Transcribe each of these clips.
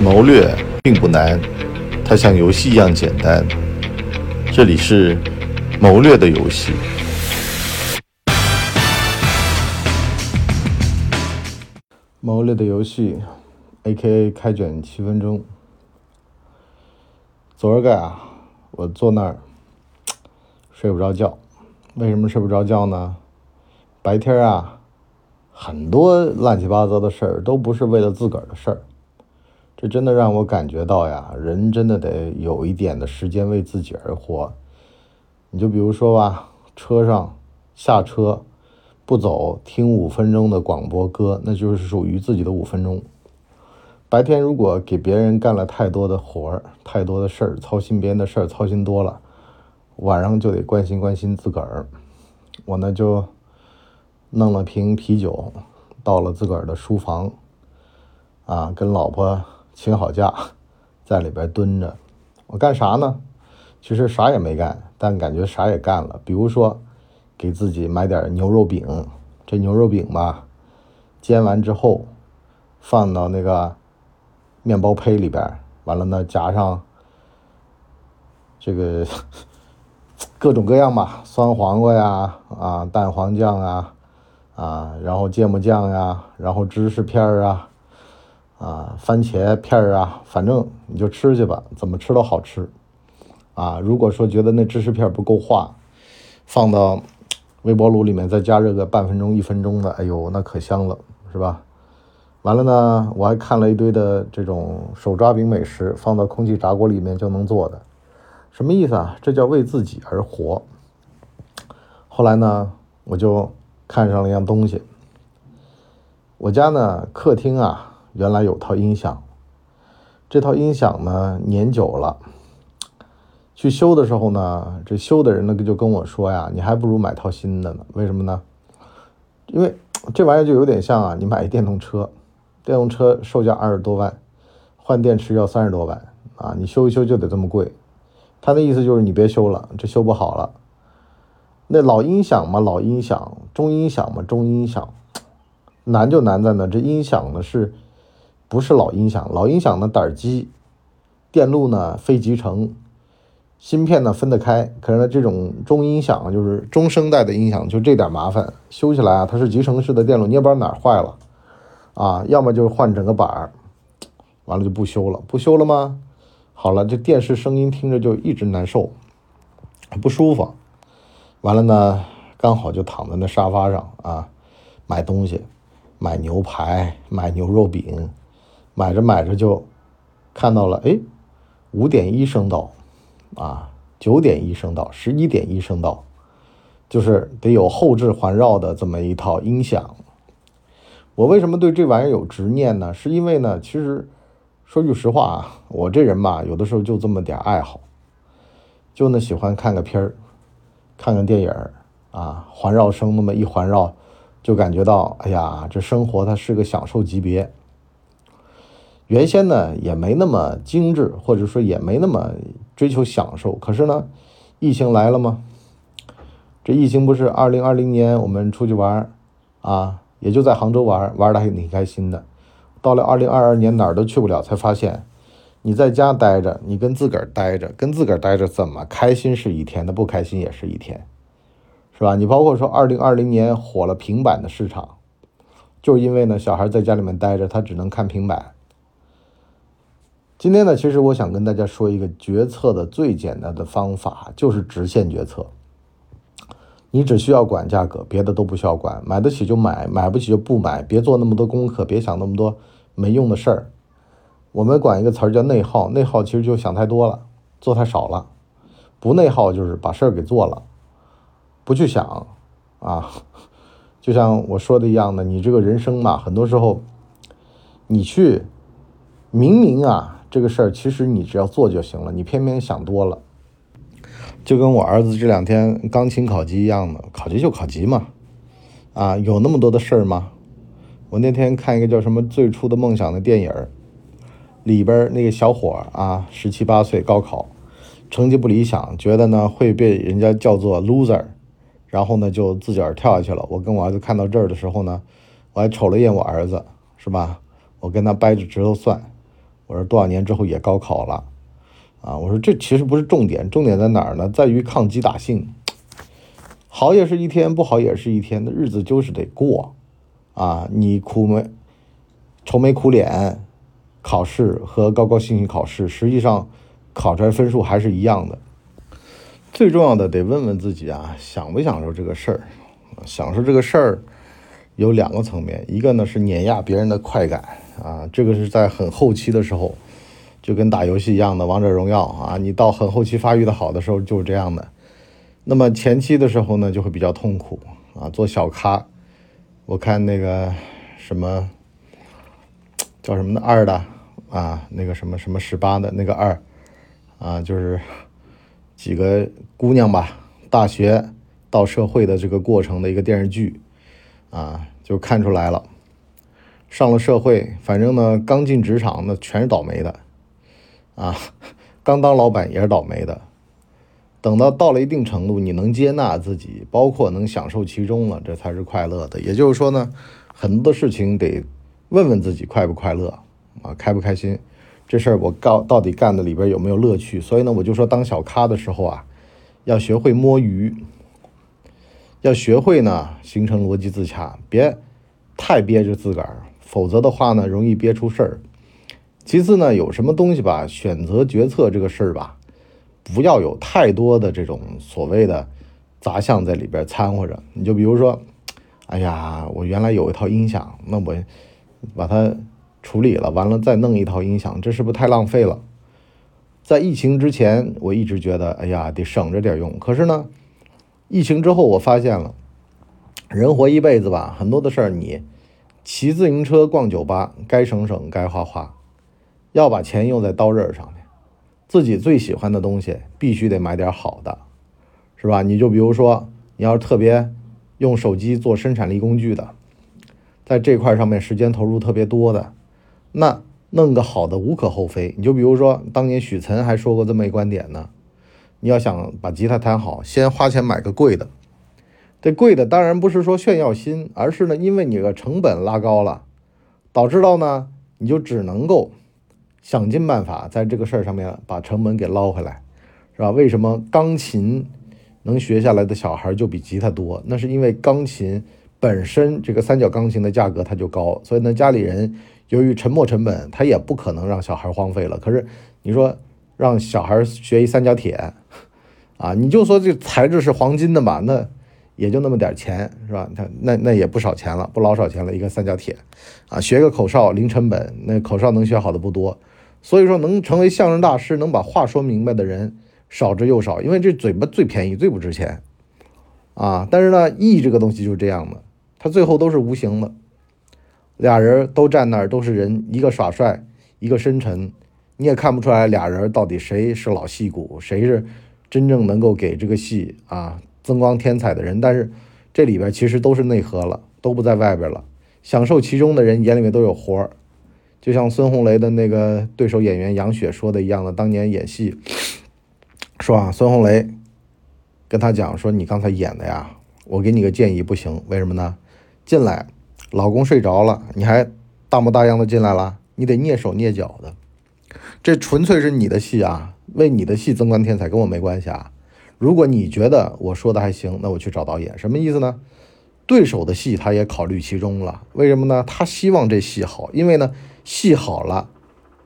谋略并不难，它像游戏一样简单。这里是谋略的游戏。谋略的游戏，A.K.A 开卷七分钟。昨儿个啊，我坐那儿睡不着觉。为什么睡不着觉呢？白天啊，很多乱七八糟的事儿都不是为了自个儿的事儿。这真的让我感觉到呀，人真的得有一点的时间为自己而活。你就比如说吧，车上下车不走，听五分钟的广播歌，那就是属于自己的五分钟。白天如果给别人干了太多的活儿、太多的事儿，操心别人的事儿，操心多了，晚上就得关心关心自个儿。我呢就弄了瓶啤酒，到了自个儿的书房，啊，跟老婆。请好假，在里边蹲着，我干啥呢？其实啥也没干，但感觉啥也干了。比如说，给自己买点牛肉饼，这牛肉饼吧，煎完之后，放到那个面包胚里边，完了呢，夹上这个 各种各样吧，酸黄瓜呀，啊，蛋黄酱啊，啊，然后芥末酱呀，然后芝士片啊。啊，番茄片儿啊，反正你就吃去吧，怎么吃都好吃。啊，如果说觉得那芝士片不够化，放到微波炉里面再加热个半分钟、一分钟的，哎呦，那可香了，是吧？完了呢，我还看了一堆的这种手抓饼美食，放到空气炸锅里面就能做的，什么意思啊？这叫为自己而活。后来呢，我就看上了一样东西，我家呢客厅啊。原来有套音响，这套音响呢年久了，去修的时候呢，这修的人呢就跟我说呀：“你还不如买套新的呢。”为什么呢？因为这玩意儿就有点像啊，你买一电动车，电动车售价二十多万，换电池要三十多万啊，你修一修就得这么贵。他的意思就是你别修了，这修不好了。那老音响嘛，老音响；中音响嘛，中音响。难就难在呢，这音响呢是。不是老音响，老音响呢胆机，电路呢非集成，芯片呢分得开。可是呢，这种中音响就是中声带的音响，就这点麻烦，修起来啊，它是集成式的电路，你也不知道哪儿坏了啊，要么就是换整个板儿，完了就不修了，不修了吗？好了，这电视声音听着就一直难受，不舒服。完了呢，刚好就躺在那沙发上啊，买东西，买牛排，买牛肉饼。买着买着就看到了，哎，五点一声道，啊，九点一声道，十一点一声道，就是得有后置环绕的这么一套音响。我为什么对这玩意儿有执念呢？是因为呢，其实说句实话啊，我这人吧，有的时候就这么点爱好，就那喜欢看个片儿，看个电影儿啊，环绕声那么一环绕，就感觉到，哎呀，这生活它是个享受级别。原先呢也没那么精致，或者说也没那么追求享受。可是呢，疫情来了吗？这疫情不是二零二零年我们出去玩啊，也就在杭州玩，玩的还挺开心的。到了二零二二年哪儿都去不了，才发现你在家待着，你跟自个儿待着，跟自个儿待着怎么开心是一天，那不开心也是一天，是吧？你包括说二零二零年火了平板的市场，就是因为呢小孩在家里面待着，他只能看平板。今天呢，其实我想跟大家说一个决策的最简单的方法，就是直线决策。你只需要管价格，别的都不需要管，买得起就买，买不起就不买，别做那么多功课，别想那么多没用的事儿。我们管一个词儿叫内耗，内耗其实就想太多了，做太少了。不内耗就是把事儿给做了，不去想啊。就像我说的一样的，你这个人生嘛，很多时候你去明明啊。这个事儿其实你只要做就行了，你偏偏想多了，就跟我儿子这两天钢琴考级一样的，考级就考级嘛，啊，有那么多的事儿吗？我那天看一个叫什么《最初的梦想》的电影里边那个小伙啊，十七八岁高考，成绩不理想，觉得呢会被人家叫做 loser，然后呢就自个儿跳下去了。我跟我儿子看到这儿的时候呢，我还瞅了一眼我儿子，是吧？我跟他掰着指头算。我说多少年之后也高考了，啊，我说这其实不是重点，重点在哪儿呢？在于抗击打性，好也是一天，不好也是一天的日子就是得过，啊，你苦没愁眉苦脸考试和高高兴兴考试，实际上考出来分数还是一样的。最重要的得问问自己啊，享不享受这个事儿？享受这个事儿有两个层面，一个呢是碾压别人的快感啊，这个是在很后期的时候，就跟打游戏一样的王者荣耀啊，你到很后期发育的好的时候就是这样的。那么前期的时候呢，就会比较痛苦啊，做小咖。我看那个什么叫什么的二的啊，那个什么什么十八的那个二啊，就是几个姑娘吧，大学。到社会的这个过程的一个电视剧，啊，就看出来了。上了社会，反正呢，刚进职场那全是倒霉的，啊，刚当老板也是倒霉的。等到到了一定程度，你能接纳自己，包括能享受其中了，这才是快乐的。也就是说呢，很多的事情得问问自己快不快乐，啊，开不开心，这事儿我告到底干的里边有没有乐趣？所以呢，我就说当小咖的时候啊，要学会摸鱼。要学会呢，形成逻辑自洽，别太憋着自个儿，否则的话呢，容易憋出事儿。其次呢，有什么东西吧，选择决策这个事儿吧，不要有太多的这种所谓的杂项在里边掺和着。你就比如说，哎呀，我原来有一套音响，那我把它处理了，完了再弄一套音响，这是不是太浪费了？在疫情之前，我一直觉得，哎呀，得省着点用。可是呢？疫情之后，我发现了，人活一辈子吧，很多的事儿，你骑自行车、逛酒吧，该省省，该花花，要把钱用在刀刃上面。自己最喜欢的东西，必须得买点好的，是吧？你就比如说，你要是特别用手机做生产力工具的，在这块上面时间投入特别多的，那弄个好的无可厚非。你就比如说，当年许岑还说过这么一观点呢。你要想把吉他弹好，先花钱买个贵的。这贵的当然不是说炫耀心，而是呢，因为你的成本拉高了，导致到呢，你就只能够想尽办法在这个事儿上面把成本给捞回来，是吧？为什么钢琴能学下来的小孩就比吉他多？那是因为钢琴本身这个三角钢琴的价格它就高，所以呢，家里人由于沉没成本，他也不可能让小孩荒废了。可是你说。让小孩学一三角铁，啊，你就说这材质是黄金的吧，那也就那么点钱，是吧？他那那也不少钱了，不老少钱了。一个三角铁，啊，学个口哨零成本，那口哨能学好的不多。所以说，能成为相声大师，能把话说明白的人少之又少，因为这嘴巴最便宜、最不值钱，啊。但是呢，艺这个东西就是这样的，它最后都是无形的。俩人都站那儿，都是人，一个耍帅，一个深沉。你也看不出来俩人到底谁是老戏骨，谁是真正能够给这个戏啊增光添彩的人。但是这里边其实都是内核了，都不在外边了。享受其中的人眼里面都有活儿，就像孙红雷的那个对手演员杨雪说的一样的，当年演戏 说啊，孙红雷跟他讲说：“你刚才演的呀，我给你个建议，不行，为什么呢？进来，老公睡着了，你还大模大样的进来了，你得蹑手蹑脚的。”这纯粹是你的戏啊，为你的戏增光添彩，跟我没关系啊。如果你觉得我说的还行，那我去找导演，什么意思呢？对手的戏他也考虑其中了，为什么呢？他希望这戏好，因为呢，戏好了，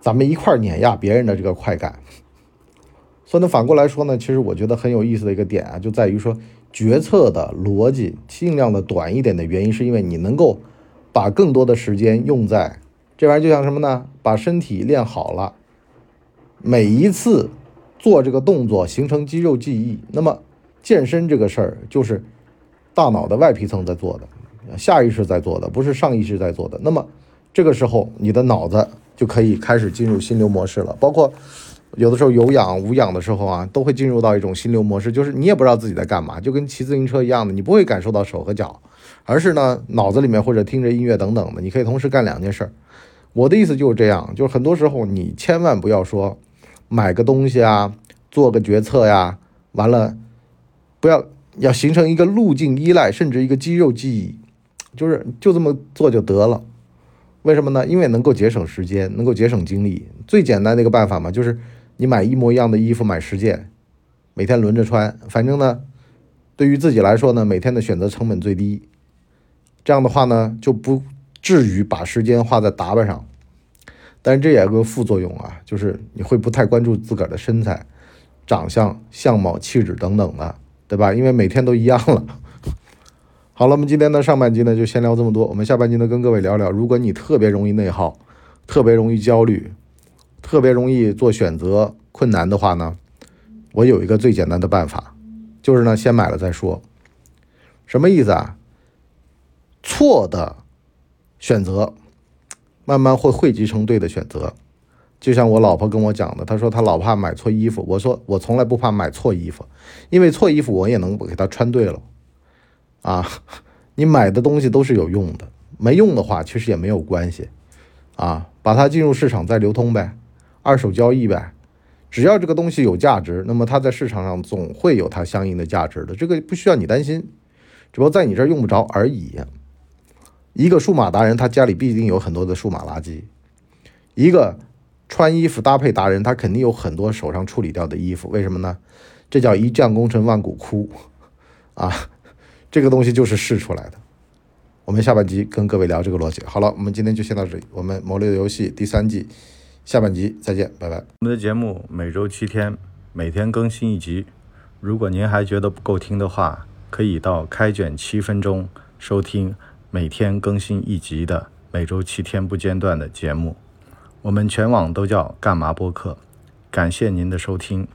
咱们一块碾压别人的这个快感。所以呢，反过来说呢，其实我觉得很有意思的一个点啊，就在于说决策的逻辑尽量的短一点的原因，是因为你能够把更多的时间用在这玩意儿，就像什么呢？把身体练好了。每一次做这个动作形成肌肉记忆，那么健身这个事儿就是大脑的外皮层在做的，下意识在做的，不是上意识在做的。那么这个时候你的脑子就可以开始进入心流模式了。包括有的时候有氧无氧的时候啊，都会进入到一种心流模式，就是你也不知道自己在干嘛，就跟骑自行车一样的，你不会感受到手和脚，而是呢脑子里面或者听着音乐等等的，你可以同时干两件事儿。我的意思就是这样，就是很多时候你千万不要说。买个东西啊，做个决策呀，完了，不要要形成一个路径依赖，甚至一个肌肉记忆，就是就这么做就得了，为什么呢？因为能够节省时间，能够节省精力。最简单的一个办法嘛，就是你买一模一样的衣服，买十件，每天轮着穿。反正呢，对于自己来说呢，每天的选择成本最低。这样的话呢，就不至于把时间花在打扮上。但是这也有个副作用啊，就是你会不太关注自个儿的身材、长相、相貌、气质等等的，对吧？因为每天都一样了。好了，我们今天的上半集呢就先聊这么多，我们下半集呢跟各位聊聊，如果你特别容易内耗、特别容易焦虑、特别容易做选择困难的话呢，我有一个最简单的办法，就是呢先买了再说。什么意思啊？错的选择。慢慢会汇集成对的选择，就像我老婆跟我讲的，她说她老怕买错衣服。我说我从来不怕买错衣服，因为错衣服我也能给她穿对了。啊，你买的东西都是有用的，没用的话其实也没有关系。啊，把它进入市场再流通呗，二手交易呗，只要这个东西有价值，那么它在市场上总会有它相应的价值的，这个不需要你担心，只不过在你这儿用不着而已。一个数码达人，他家里必定有很多的数码垃圾；一个穿衣服搭配达人，他肯定有很多手上处理掉的衣服。为什么呢？这叫一将功成万骨枯啊！这个东西就是试出来的。我们下半集跟各位聊这个逻辑。好了，我们今天就先到这里。我们《魔力的游戏》第三季下半集再见，拜拜。我们的节目每周七天，每天更新一集。如果您还觉得不够听的话，可以到开卷七分钟收听。每天更新一集的，每周七天不间断的节目，我们全网都叫干嘛播客。感谢您的收听。